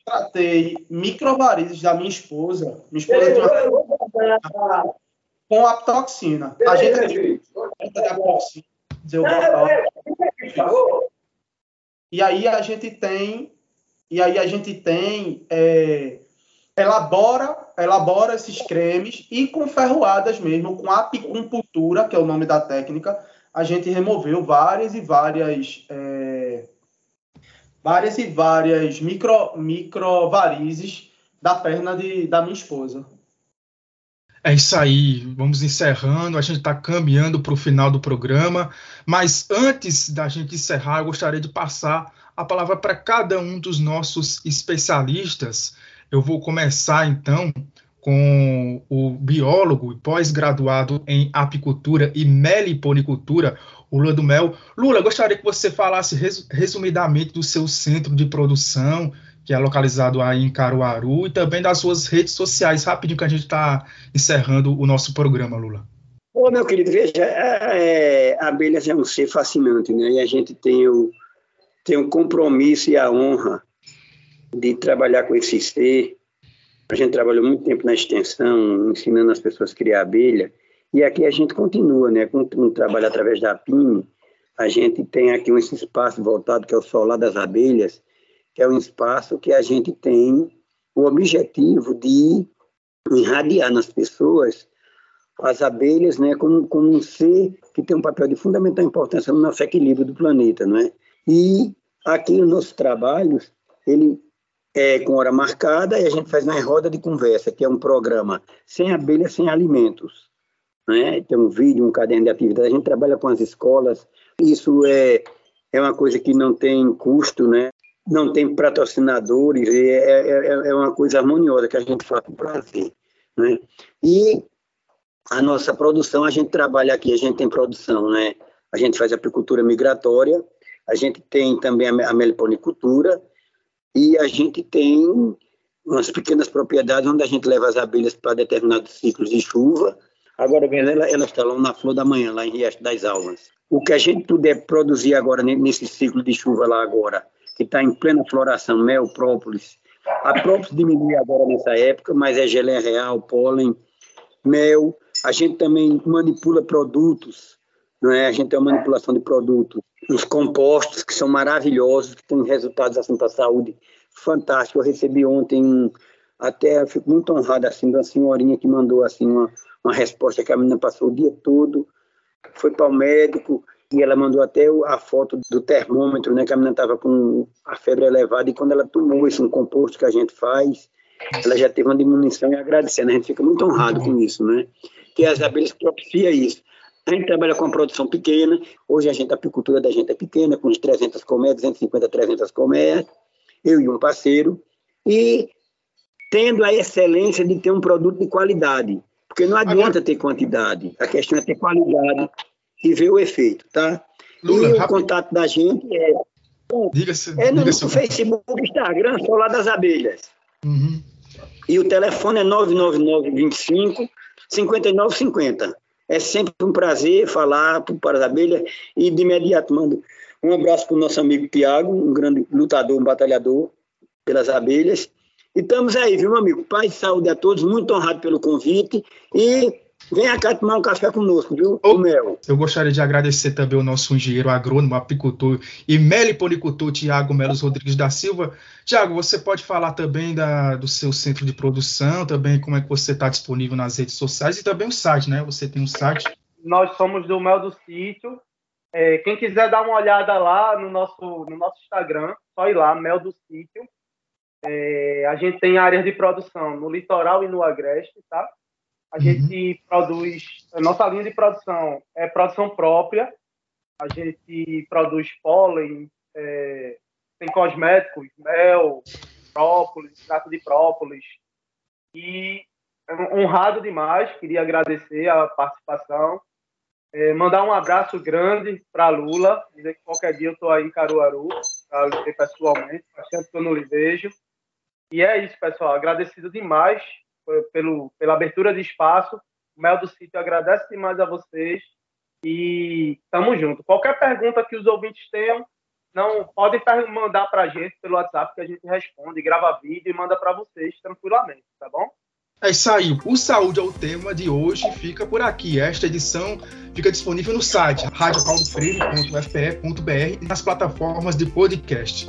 tratei microvarizes da minha esposa, minha esposa tem uma... com aptoxina. A gente tem e aí a gente tem e aí a gente tem é, elabora elabora esses cremes e com ferroadas mesmo com apicultura que é o nome da técnica a gente removeu várias e várias é, várias e várias micro, micro varizes da perna de, da minha esposa. É isso aí, vamos encerrando, a gente está caminhando para o final do programa, mas antes da gente encerrar, eu gostaria de passar a palavra para cada um dos nossos especialistas. Eu vou começar então com o biólogo pós-graduado em apicultura e meliponicultura, o Lula do Mel. Lula, gostaria que você falasse resumidamente do seu centro de produção, que é localizado aí em Caruaru, e também das suas redes sociais, rapidinho que a gente está encerrando o nosso programa, Lula. Ô, meu querido, veja, é, é, abelhas é um ser fascinante, né? E a gente tem o, tem o compromisso e a honra de trabalhar com esse ser. A gente trabalhou muito tempo na extensão, ensinando as pessoas a criar abelha, e aqui a gente continua, né, com um trabalho através da PIN, a gente tem aqui um espaço voltado que é o Solar das Abelhas, que é um espaço que a gente tem o objetivo de irradiar nas pessoas as abelhas, né, como, como um ser que tem um papel de fundamental importância no nosso equilíbrio do planeta, não é? E aqui nos nossos trabalhos, ele é com hora marcada e a gente faz uma roda de conversa, que é um programa sem abelhas, sem alimentos né? tem um vídeo, um caderno de atividade, a gente trabalha com as escolas, isso é, é uma coisa que não tem custo, né? não tem patrocinadores, é, é, é, é uma coisa harmoniosa que a gente faz com prazer. Né? E a nossa produção, a gente trabalha aqui, a gente tem produção, né? a gente faz apicultura migratória, a gente tem também a meliponicultura e a gente tem umas pequenas propriedades onde a gente leva as abelhas para determinados ciclos de chuva Agora mesmo ela, ela está lá na Flor da Manhã, lá em Riacho das Almas. O que a gente puder produzir agora nesse ciclo de chuva lá agora, que está em plena floração, mel, própolis. A própolis diminui agora nessa época, mas é geleia real, pólen, mel. A gente também manipula produtos, não é? A gente tem uma manipulação de produtos, os compostos que são maravilhosos, que têm resultados assim para a saúde fantásticos. Eu recebi ontem até fico muito honrado assim uma senhorinha que mandou assim uma uma resposta que a menina passou o dia todo, foi para o médico e ela mandou até a foto do termômetro, né, que a menina estava com a febre elevada e quando ela tomou esse um composto que a gente faz, ela já teve uma diminuição e agradecendo, a gente fica muito honrado com isso, né, que as abelhas propiciam isso. A gente trabalha com uma produção pequena, hoje a gente, a apicultura da gente é pequena, com uns 300 colmeias, 250, 300 colmeias, eu e um parceiro, e tendo a excelência de ter um produto de qualidade. Porque não adianta ter quantidade, a questão é ter qualidade e ver o efeito, tá? Lula, e o rápido. contato da gente é, é no, no Facebook, Instagram, Solar das Abelhas. Uhum. E o telefone é 999 25 5950. É sempre um prazer falar para as abelhas e de imediato mando um abraço para o nosso amigo Tiago, um grande lutador, um batalhador pelas abelhas. E estamos aí, viu, meu amigo? Paz e saúde a todos, muito honrado pelo convite e Venha cá tomar um café conosco, viu, o Mel? Eu gostaria de agradecer também o nosso engenheiro agrônomo, apicultor e meliponicultor Tiago Melos Rodrigues da Silva. Tiago, você pode falar também da, do seu centro de produção, também como é que você está disponível nas redes sociais e também o site, né? Você tem um site. Nós somos do Mel do Sítio. É, quem quiser dar uma olhada lá no nosso, no nosso Instagram, só ir lá, Mel do Sítio. É, a gente tem áreas de produção no litoral e no agreste, tá? A uhum. gente produz, a nossa linha de produção é produção própria. A gente produz pólen, é, tem cosméticos, mel, própolis, extrato de própolis. E é honrado demais, queria agradecer a participação. É, mandar um abraço grande para Lula, dizer que qualquer dia eu estou aí em Caruaru, para pessoalmente, faz tempo que eu não lhe vejo. E é isso, pessoal. Agradecido demais pelo, pela abertura de espaço. O Mel do Sítio agradece demais a vocês e estamos juntos. Qualquer pergunta que os ouvintes tenham, não podem mandar para a gente pelo WhatsApp que a gente responde, grava vídeo e manda para vocês tranquilamente, tá bom? É isso aí. O Saúde é o tema de hoje. Fica por aqui. Esta edição fica disponível no site radiopaulofreire.fpe.br e nas plataformas de podcast.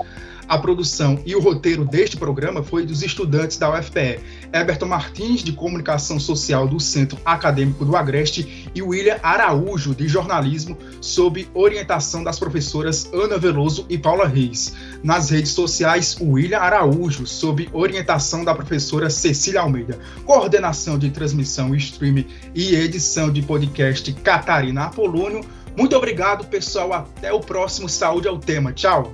A produção e o roteiro deste programa foi dos estudantes da UFPE, Eberton Martins, de Comunicação Social do Centro Acadêmico do Agreste, e William Araújo, de Jornalismo, sob orientação das professoras Ana Veloso e Paula Reis. Nas redes sociais, William Araújo, sob orientação da professora Cecília Almeida. Coordenação de transmissão, streaming e edição de podcast Catarina Apolônio. Muito obrigado, pessoal. Até o próximo Saúde ao Tema. Tchau!